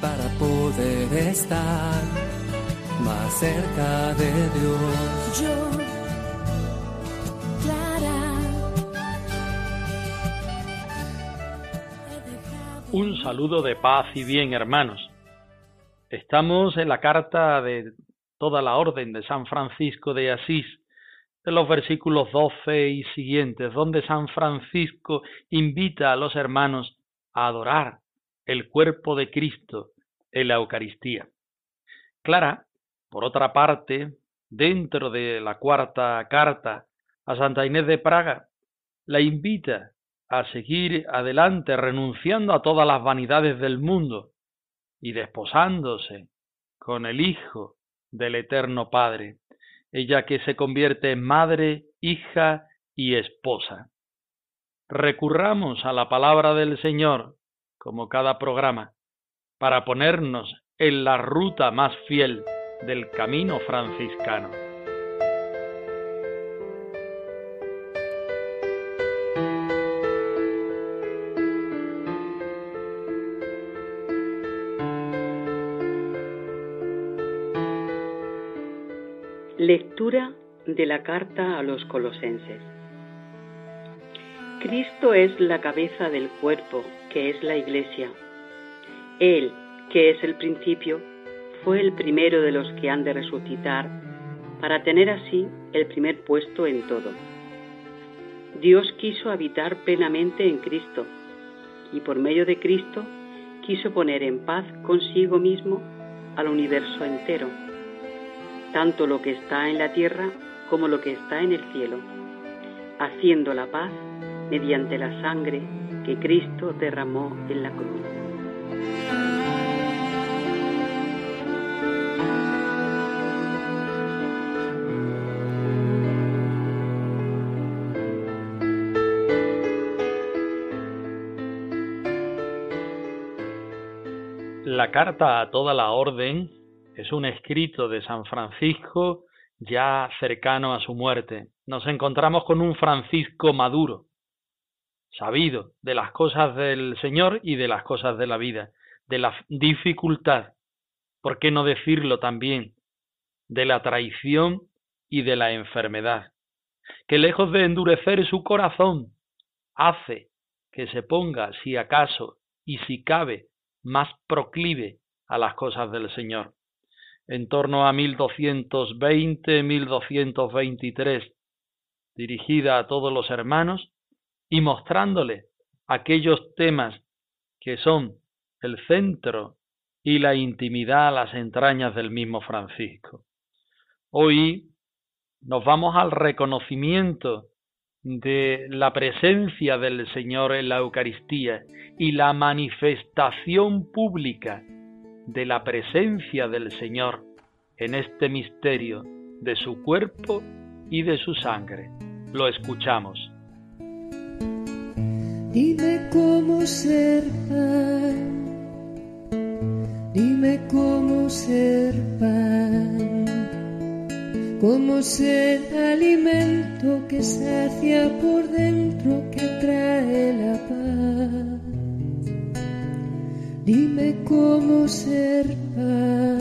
para poder estar más cerca de Dios. Yo, Clara, he dejado Un saludo de paz y bien, hermanos. Estamos en la carta de toda la orden de San Francisco de Asís, de los versículos 12 y siguientes, donde San Francisco invita a los hermanos a adorar el cuerpo de Cristo en la Eucaristía. Clara, por otra parte, dentro de la cuarta carta a Santa Inés de Praga, la invita a seguir adelante renunciando a todas las vanidades del mundo y desposándose con el Hijo del Eterno Padre, ella que se convierte en madre, hija y esposa. Recurramos a la palabra del Señor, como cada programa, para ponernos en la ruta más fiel del camino franciscano. Lectura de la carta a los colosenses. Cristo es la cabeza del cuerpo, que es la iglesia. Él, que es el principio, fue el primero de los que han de resucitar, para tener así el primer puesto en todo. Dios quiso habitar plenamente en Cristo, y por medio de Cristo quiso poner en paz consigo mismo al universo entero tanto lo que está en la tierra como lo que está en el cielo, haciendo la paz mediante la sangre que Cristo derramó en la cruz. La carta a toda la orden es un escrito de San Francisco ya cercano a su muerte. Nos encontramos con un Francisco maduro, sabido de las cosas del Señor y de las cosas de la vida, de la dificultad, ¿por qué no decirlo también? De la traición y de la enfermedad, que lejos de endurecer su corazón, hace que se ponga, si acaso y si cabe, más proclive a las cosas del Señor en torno a 1220-1223, dirigida a todos los hermanos y mostrándole aquellos temas que son el centro y la intimidad, las entrañas del mismo Francisco. Hoy nos vamos al reconocimiento de la presencia del Señor en la Eucaristía y la manifestación pública de la presencia del Señor en este misterio de su cuerpo y de su sangre. Lo escuchamos. Dime cómo ser pan, dime cómo ser pan, cómo ser alimento que sacia por dentro, que trae la paz. Dime cómo ser pan,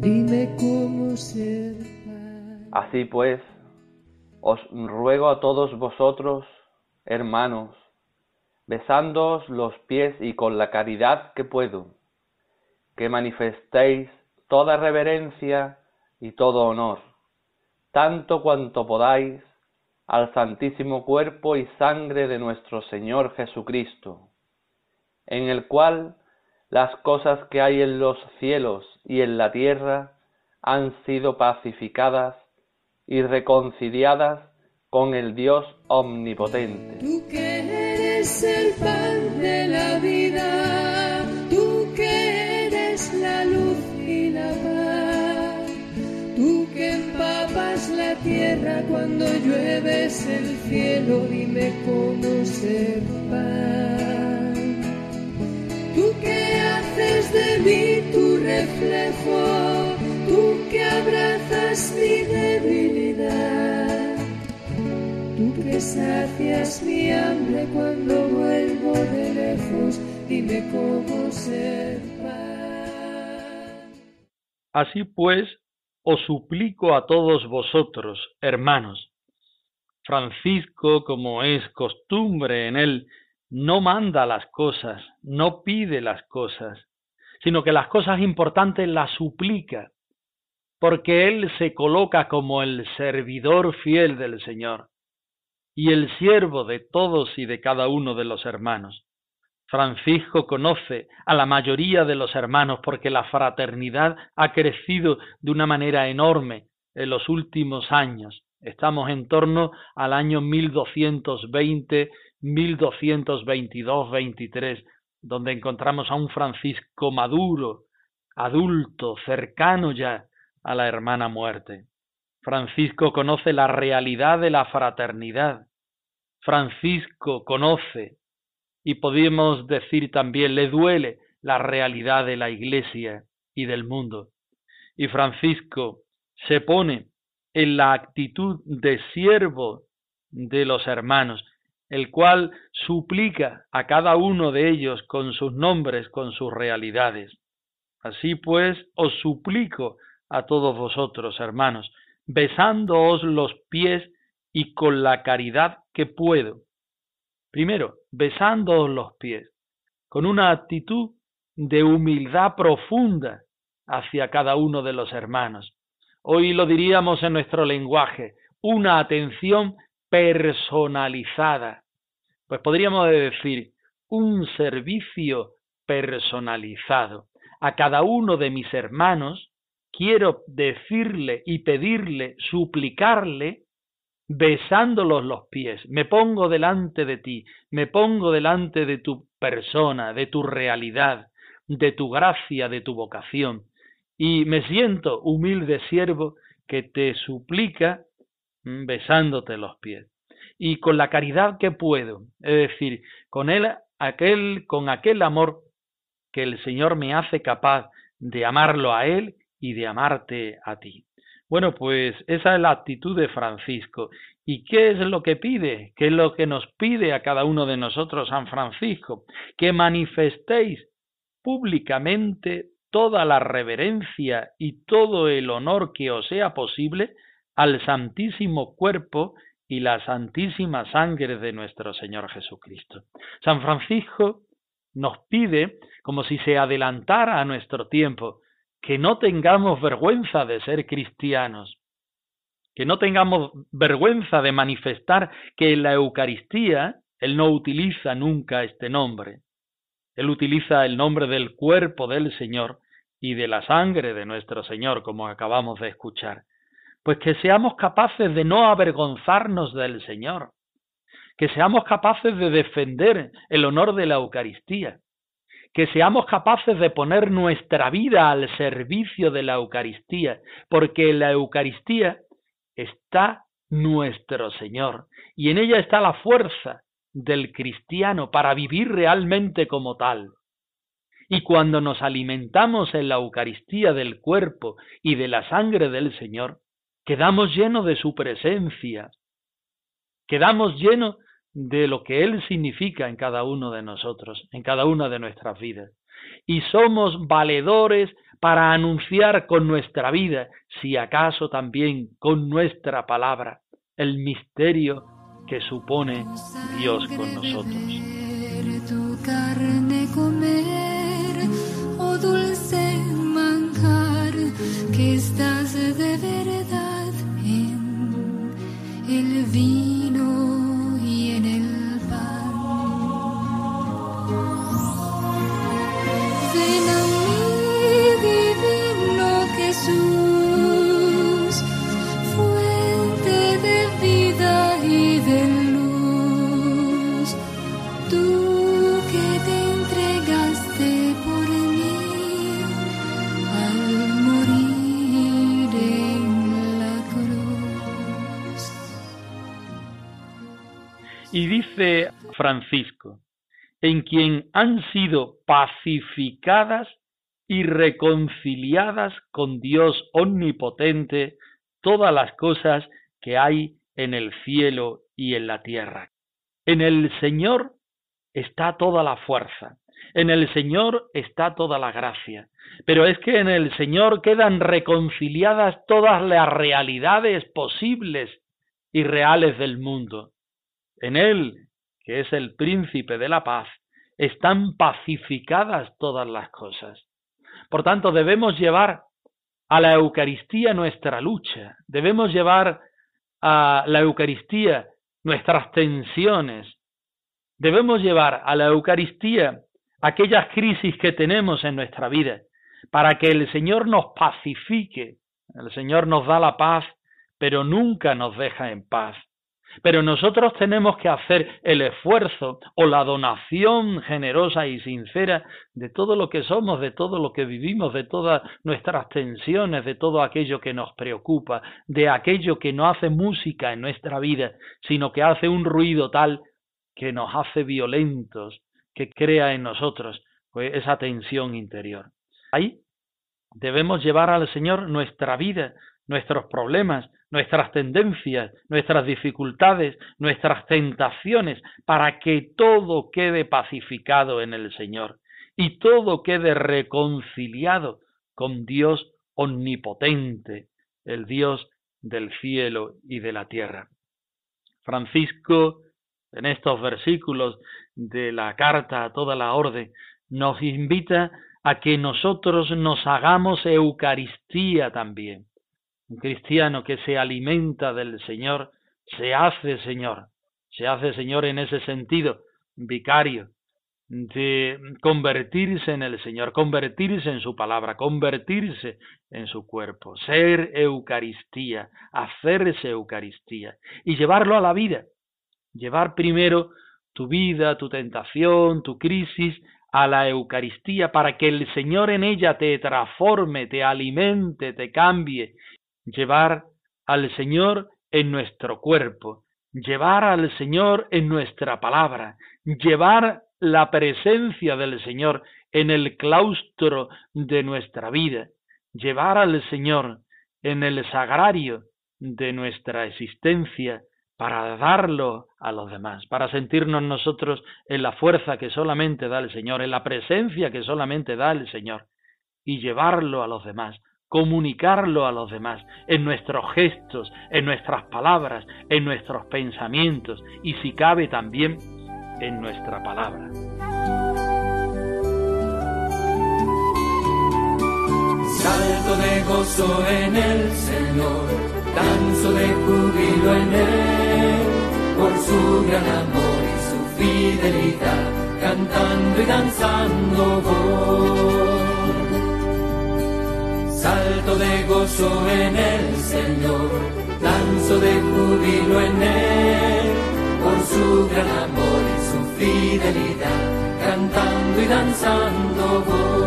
dime cómo ser pan. Así pues, os ruego a todos vosotros, hermanos, besándoos los pies y con la caridad que puedo, que manifestéis toda reverencia y todo honor, tanto cuanto podáis, al santísimo cuerpo y sangre de nuestro Señor Jesucristo, en el cual las cosas que hay en los cielos y en la tierra han sido pacificadas y reconciliadas con el Dios omnipotente. Tú que eres el pan de la vida, tú que eres la luz y la paz, tú que empapas la tierra cuando llueves el cielo, dime cómo ser pan. Reflejo, tú que abrazas mi debilidad Tú que sacias mi hambre cuando vuelvo de lejos, dime cómo ser paz. Así pues, os suplico a todos vosotros, hermanos. Francisco, como es costumbre en él, no manda las cosas, no pide las cosas, sino que las cosas importantes las suplica, porque él se coloca como el servidor fiel del Señor y el siervo de todos y de cada uno de los hermanos. Francisco conoce a la mayoría de los hermanos porque la fraternidad ha crecido de una manera enorme en los últimos años. Estamos en torno al año 1220, 1222, 23, donde encontramos a un Francisco maduro, adulto, cercano ya a la hermana muerte. Francisco conoce la realidad de la fraternidad. Francisco conoce y podemos decir también le duele la realidad de la Iglesia y del mundo. Y Francisco se pone en la actitud de siervo de los hermanos, el cual suplica a cada uno de ellos con sus nombres, con sus realidades. Así pues, os suplico a todos vosotros, hermanos, besándoos los pies y con la caridad que puedo. Primero, besándoos los pies, con una actitud de humildad profunda hacia cada uno de los hermanos. Hoy lo diríamos en nuestro lenguaje, una atención personalizada. Pues podríamos decir, un servicio personalizado. A cada uno de mis hermanos quiero decirle y pedirle, suplicarle, besándolos los pies. Me pongo delante de ti, me pongo delante de tu persona, de tu realidad, de tu gracia, de tu vocación. Y me siento humilde siervo que te suplica mm, besándote los pies. Y con la caridad que puedo, es decir, con él, aquel, con aquel amor que el Señor me hace capaz de amarlo a Él y de amarte a ti. Bueno, pues esa es la actitud de Francisco. ¿Y qué es lo que pide? ¿Qué es lo que nos pide a cada uno de nosotros San Francisco? Que manifestéis públicamente toda la reverencia y todo el honor que os sea posible al santísimo cuerpo y la santísima sangre de nuestro Señor Jesucristo. San Francisco nos pide, como si se adelantara a nuestro tiempo, que no tengamos vergüenza de ser cristianos, que no tengamos vergüenza de manifestar que en la Eucaristía Él no utiliza nunca este nombre. Él utiliza el nombre del cuerpo del Señor y de la sangre de nuestro Señor, como acabamos de escuchar. Pues que seamos capaces de no avergonzarnos del Señor, que seamos capaces de defender el honor de la Eucaristía, que seamos capaces de poner nuestra vida al servicio de la Eucaristía, porque en la Eucaristía está nuestro Señor y en ella está la fuerza del cristiano para vivir realmente como tal. Y cuando nos alimentamos en la Eucaristía del cuerpo y de la sangre del Señor, quedamos llenos de su presencia, quedamos llenos de lo que Él significa en cada uno de nosotros, en cada una de nuestras vidas. Y somos valedores para anunciar con nuestra vida, si acaso también con nuestra palabra, el misterio que supone Dios con nosotros. Tu carne comer, oh dulce manjar, que estás de el Francisco, en quien han sido pacificadas y reconciliadas con Dios omnipotente todas las cosas que hay en el cielo y en la tierra. En el Señor está toda la fuerza, en el Señor está toda la gracia, pero es que en el Señor quedan reconciliadas todas las realidades posibles y reales del mundo. En Él, que es el príncipe de la paz, están pacificadas todas las cosas. Por tanto, debemos llevar a la Eucaristía nuestra lucha, debemos llevar a la Eucaristía nuestras tensiones, debemos llevar a la Eucaristía aquellas crisis que tenemos en nuestra vida, para que el Señor nos pacifique. El Señor nos da la paz, pero nunca nos deja en paz. Pero nosotros tenemos que hacer el esfuerzo o la donación generosa y sincera de todo lo que somos, de todo lo que vivimos, de todas nuestras tensiones, de todo aquello que nos preocupa, de aquello que no hace música en nuestra vida, sino que hace un ruido tal que nos hace violentos, que crea en nosotros pues, esa tensión interior. Ahí debemos llevar al Señor nuestra vida, nuestros problemas, nuestras tendencias, nuestras dificultades, nuestras tentaciones, para que todo quede pacificado en el Señor y todo quede reconciliado con Dios omnipotente, el Dios del cielo y de la tierra. Francisco, en estos versículos de la carta a toda la orden, nos invita a que nosotros nos hagamos Eucaristía también. Un cristiano que se alimenta del Señor se hace Señor, se hace Señor en ese sentido, vicario, de convertirse en el Señor, convertirse en su palabra, convertirse en su cuerpo, ser Eucaristía, hacerse Eucaristía y llevarlo a la vida, llevar primero tu vida, tu tentación, tu crisis a la Eucaristía para que el Señor en ella te transforme, te alimente, te cambie. Llevar al Señor en nuestro cuerpo, llevar al Señor en nuestra palabra, llevar la presencia del Señor en el claustro de nuestra vida, llevar al Señor en el sagrario de nuestra existencia para darlo a los demás, para sentirnos nosotros en la fuerza que solamente da el Señor, en la presencia que solamente da el Señor, y llevarlo a los demás, comunicarlo a los demás, en nuestros gestos, en nuestras palabras, en nuestros pensamientos, y si cabe también en nuestra palabra. Salto de gozo en el Señor danzo de júbilo en él, por su gran amor y su fidelidad, cantando y danzando voy. Salto de gozo en el Señor, danzo de júbilo en él, por su gran amor y su fidelidad, cantando y danzando voy.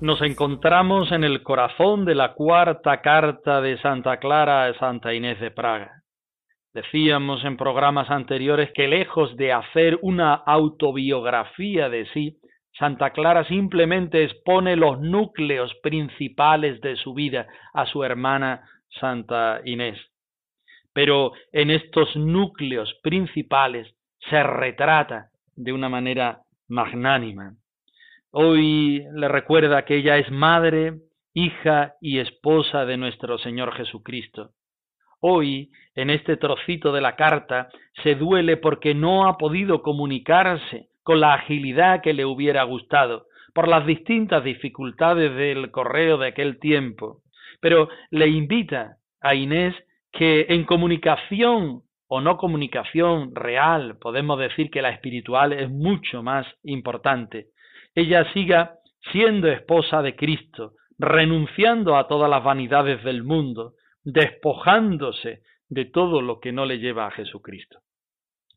Nos encontramos en el corazón de la cuarta carta de Santa Clara a Santa Inés de Praga. Decíamos en programas anteriores que lejos de hacer una autobiografía de sí, Santa Clara simplemente expone los núcleos principales de su vida a su hermana Santa Inés. Pero en estos núcleos principales se retrata de una manera magnánima. Hoy le recuerda que ella es madre, hija y esposa de nuestro Señor Jesucristo. Hoy, en este trocito de la carta, se duele porque no ha podido comunicarse con la agilidad que le hubiera gustado, por las distintas dificultades del correo de aquel tiempo. Pero le invita a Inés que en comunicación o no comunicación real, podemos decir que la espiritual es mucho más importante, ella siga siendo esposa de Cristo, renunciando a todas las vanidades del mundo, despojándose de todo lo que no le lleva a Jesucristo.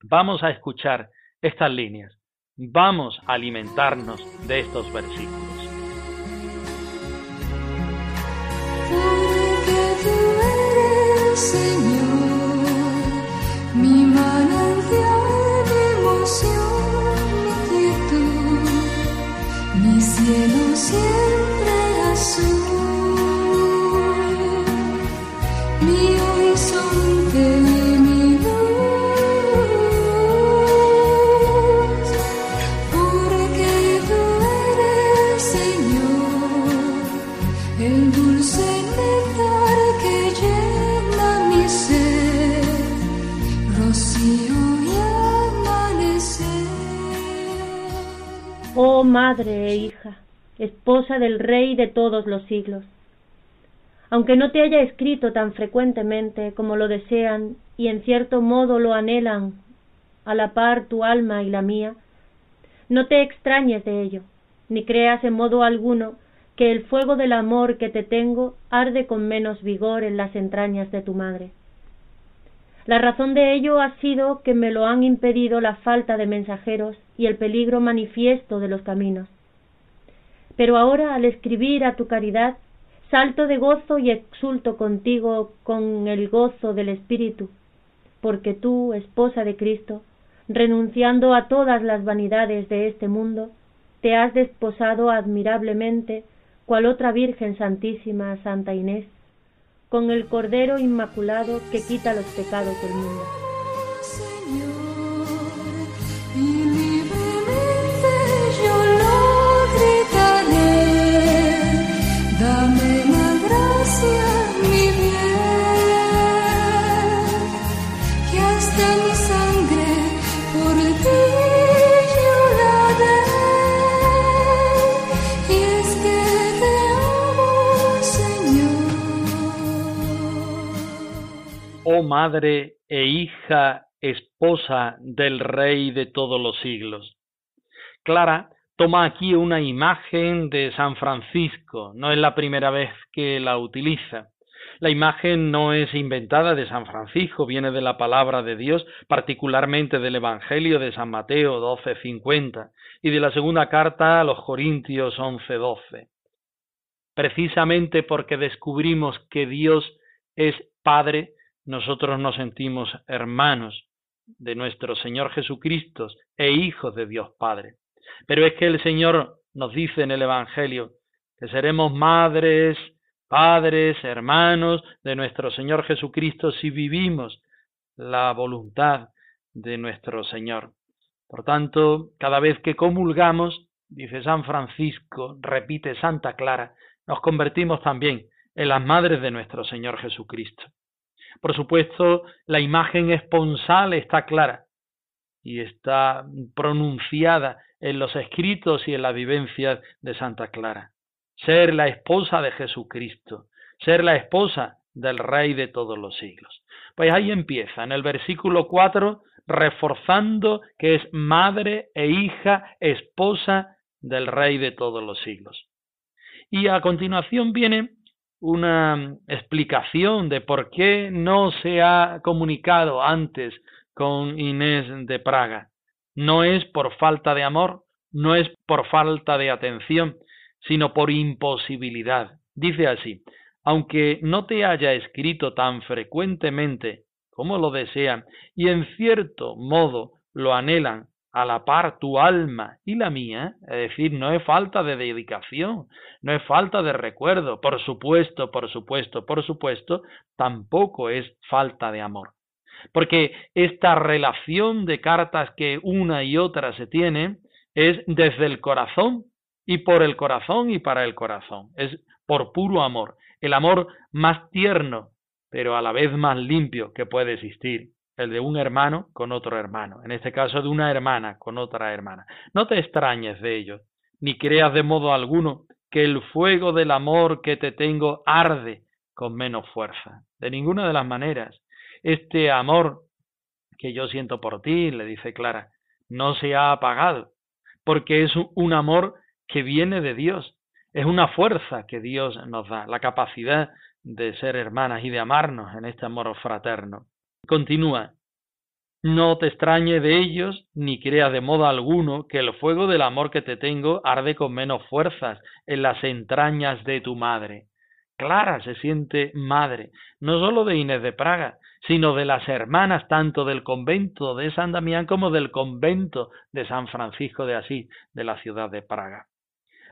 Vamos a escuchar estas líneas, vamos a alimentarnos de estos versículos. Mi de emoción, mi cielo. Madre e hija, esposa del Rey de todos los siglos. Aunque no te haya escrito tan frecuentemente como lo desean y en cierto modo lo anhelan a la par tu alma y la mía, no te extrañes de ello, ni creas en modo alguno que el fuego del amor que te tengo arde con menos vigor en las entrañas de tu madre. La razón de ello ha sido que me lo han impedido la falta de mensajeros y el peligro manifiesto de los caminos. Pero ahora, al escribir a tu caridad, salto de gozo y exulto contigo con el gozo del Espíritu, porque tú, esposa de Cristo, renunciando a todas las vanidades de este mundo, te has desposado admirablemente, cual otra Virgen Santísima, Santa Inés, con el Cordero Inmaculado que quita los pecados del mundo. Oh madre e hija, esposa del Rey de todos los siglos. Clara toma aquí una imagen de San Francisco, no es la primera vez que la utiliza. La imagen no es inventada de San Francisco, viene de la palabra de Dios, particularmente del Evangelio de San Mateo 12:50 y de la segunda carta a los Corintios 11:12. Precisamente porque descubrimos que Dios es Padre, nosotros nos sentimos hermanos de nuestro Señor Jesucristo e hijos de Dios Padre. Pero es que el Señor nos dice en el Evangelio que seremos madres, padres, hermanos de nuestro Señor Jesucristo si vivimos la voluntad de nuestro Señor. Por tanto, cada vez que comulgamos, dice San Francisco, repite Santa Clara, nos convertimos también en las madres de nuestro Señor Jesucristo. Por supuesto, la imagen esponsal está clara y está pronunciada en los escritos y en la vivencia de Santa Clara. Ser la esposa de Jesucristo, ser la esposa del Rey de todos los siglos. Pues ahí empieza, en el versículo 4, reforzando que es madre e hija, esposa del Rey de todos los siglos. Y a continuación viene una explicación de por qué no se ha comunicado antes con Inés de Praga. No es por falta de amor, no es por falta de atención, sino por imposibilidad. Dice así, aunque no te haya escrito tan frecuentemente como lo desean, y en cierto modo lo anhelan a la par tu alma y la mía, es decir, no es falta de dedicación, no es falta de recuerdo, por supuesto, por supuesto, por supuesto, tampoco es falta de amor. Porque esta relación de cartas que una y otra se tiene es desde el corazón y por el corazón y para el corazón, es por puro amor, el amor más tierno, pero a la vez más limpio que puede existir el de un hermano con otro hermano, en este caso de una hermana con otra hermana. No te extrañes de ello, ni creas de modo alguno que el fuego del amor que te tengo arde con menos fuerza. De ninguna de las maneras. Este amor que yo siento por ti, le dice Clara, no se ha apagado, porque es un amor que viene de Dios, es una fuerza que Dios nos da, la capacidad de ser hermanas y de amarnos en este amor fraterno. Continúa. No te extrañe de ellos, ni creas de modo alguno que el fuego del amor que te tengo arde con menos fuerzas en las entrañas de tu madre. Clara se siente madre, no sólo de Inés de Praga, sino de las hermanas tanto del convento de San Damián como del convento de San Francisco de Asís, de la ciudad de Praga.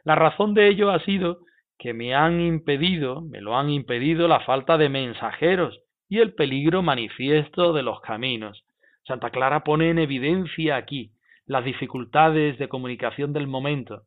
La razón de ello ha sido que me han impedido, me lo han impedido la falta de mensajeros y el peligro manifiesto de los caminos. Santa Clara pone en evidencia aquí las dificultades de comunicación del momento,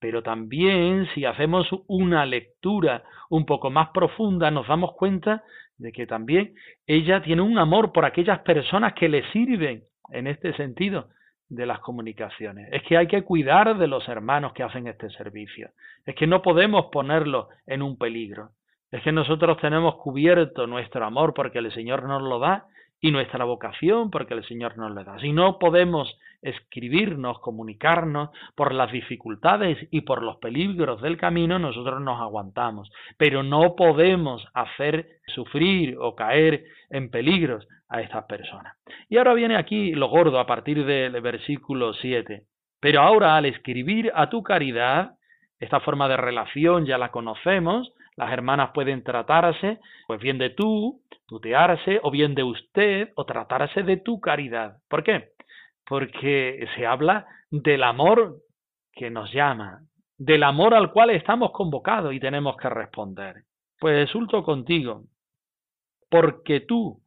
pero también si hacemos una lectura un poco más profunda nos damos cuenta de que también ella tiene un amor por aquellas personas que le sirven en este sentido de las comunicaciones. Es que hay que cuidar de los hermanos que hacen este servicio. Es que no podemos ponerlos en un peligro. Es que nosotros tenemos cubierto nuestro amor porque el Señor nos lo da y nuestra vocación porque el Señor nos lo da. Si no podemos escribirnos, comunicarnos por las dificultades y por los peligros del camino, nosotros nos aguantamos. Pero no podemos hacer sufrir o caer en peligros a estas personas. Y ahora viene aquí lo gordo a partir del versículo 7. Pero ahora al escribir a tu caridad, esta forma de relación ya la conocemos, las hermanas pueden tratarse, pues bien de tú, tutearse, o bien de usted, o tratarse de tu caridad. ¿Por qué? Porque se habla del amor que nos llama, del amor al cual estamos convocados y tenemos que responder. Pues resulto contigo, porque tú,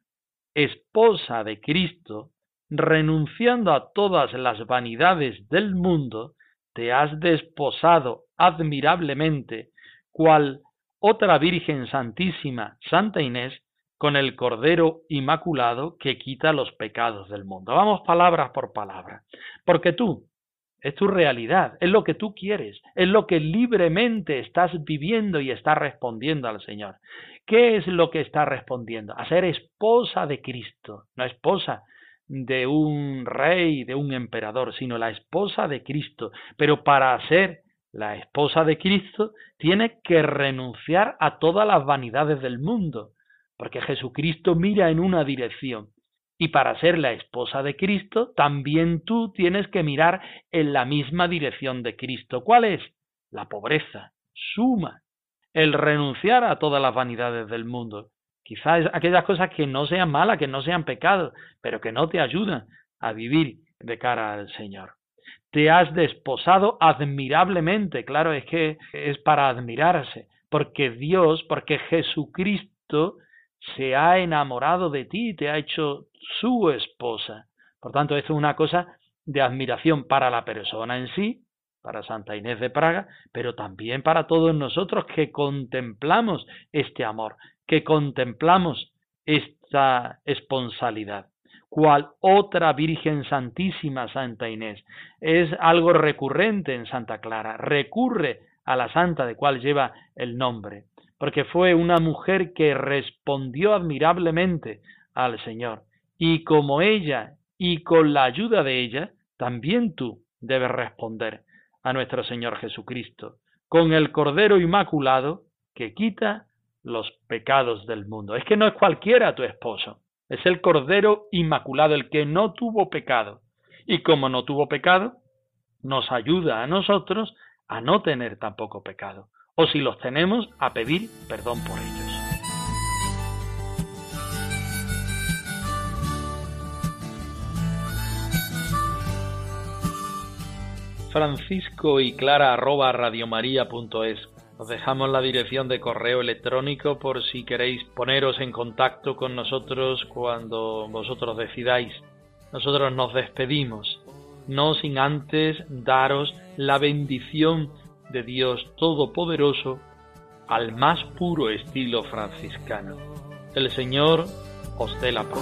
esposa de Cristo, renunciando a todas las vanidades del mundo, te has desposado admirablemente, cual otra Virgen Santísima, Santa Inés, con el Cordero Inmaculado que quita los pecados del mundo. Vamos palabras por palabra. Porque tú, es tu realidad, es lo que tú quieres, es lo que libremente estás viviendo y estás respondiendo al Señor. ¿Qué es lo que estás respondiendo? A ser esposa de Cristo, no esposa de un rey, de un emperador, sino la esposa de Cristo. Pero para ser la esposa de Cristo tiene que renunciar a todas las vanidades del mundo, porque Jesucristo mira en una dirección. Y para ser la esposa de Cristo, también tú tienes que mirar en la misma dirección de Cristo. ¿Cuál es? La pobreza, suma, el renunciar a todas las vanidades del mundo. Quizás aquellas cosas que no sean malas, que no sean pecados, pero que no te ayudan a vivir de cara al Señor te has desposado admirablemente. Claro, es que es para admirarse, porque Dios, porque Jesucristo se ha enamorado de ti, te ha hecho su esposa. Por tanto, esto es una cosa de admiración para la persona en sí, para Santa Inés de Praga, pero también para todos nosotros que contemplamos este amor, que contemplamos esta esponsalidad cual otra Virgen Santísima Santa Inés. Es algo recurrente en Santa Clara, recurre a la santa de cual lleva el nombre, porque fue una mujer que respondió admirablemente al Señor. Y como ella, y con la ayuda de ella, también tú debes responder a nuestro Señor Jesucristo, con el Cordero Inmaculado que quita los pecados del mundo. Es que no es cualquiera tu esposo, es el Cordero Inmaculado, el que no tuvo pecado. Y como no tuvo pecado, nos ayuda a nosotros a no tener tampoco pecado. O si los tenemos, a pedir perdón por ellos. Francisco y Clara arroba radiomaria.es os dejamos la dirección de correo electrónico por si queréis poneros en contacto con nosotros cuando vosotros decidáis. Nosotros nos despedimos, no sin antes daros la bendición de Dios Todopoderoso al más puro estilo franciscano. El Señor os dé la paz.